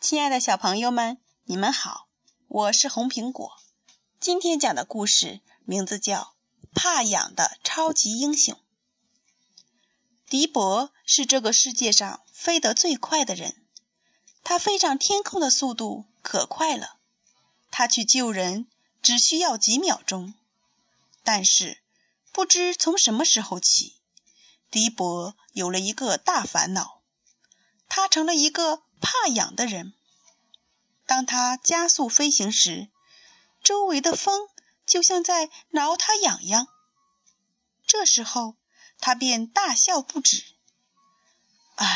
亲爱的小朋友们，你们好，我是红苹果。今天讲的故事名字叫《怕痒的超级英雄》。迪博是这个世界上飞得最快的人，他飞上天空的速度可快了，他去救人只需要几秒钟。但是，不知从什么时候起，迪博有了一个大烦恼，他成了一个怕痒的人。当他加速飞行时，周围的风就像在挠他痒痒。这时候，他便大笑不止。啊，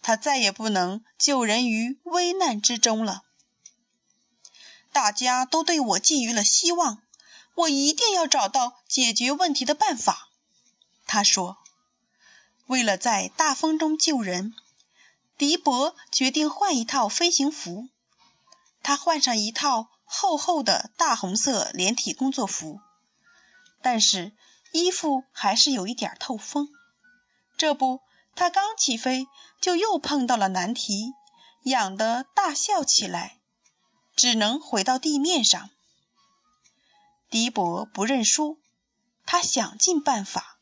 他再也不能救人于危难之中了。大家都对我寄予了希望，我一定要找到解决问题的办法。他说：“为了在大风中救人，迪博决定换一套飞行服。”他换上一套厚厚的大红色连体工作服，但是衣服还是有一点透风。这不，他刚起飞就又碰到了难题，痒得大笑起来，只能回到地面上。迪博不认输，他想尽办法，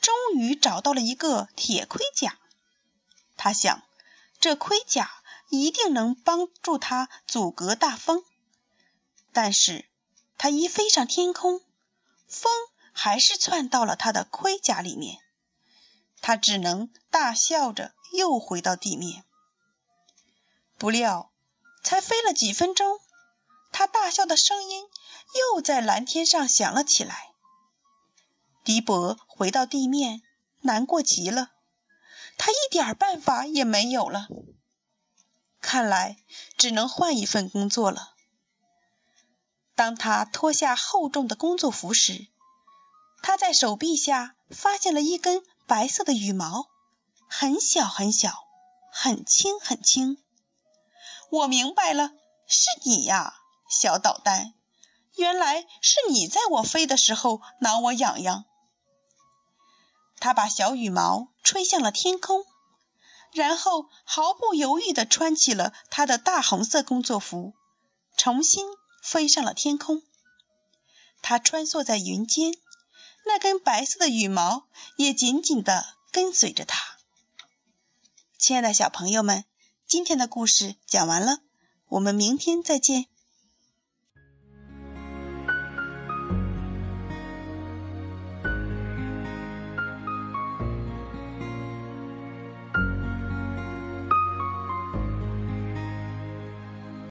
终于找到了一个铁盔甲。他想，这盔甲。一定能帮助他阻隔大风，但是他一飞上天空，风还是窜到了他的盔甲里面，他只能大笑着又回到地面。不料，才飞了几分钟，他大笑的声音又在蓝天上响了起来。迪博回到地面，难过极了，他一点办法也没有了。看来只能换一份工作了。当他脱下厚重的工作服时，他在手臂下发现了一根白色的羽毛，很小很小，很轻很轻。我明白了，是你呀，小捣蛋！原来是你在我飞的时候挠我痒痒。他把小羽毛吹向了天空。然后毫不犹豫地穿起了他的大红色工作服，重新飞上了天空。他穿梭在云间，那根白色的羽毛也紧紧地跟随着他。亲爱的小朋友们，今天的故事讲完了，我们明天再见。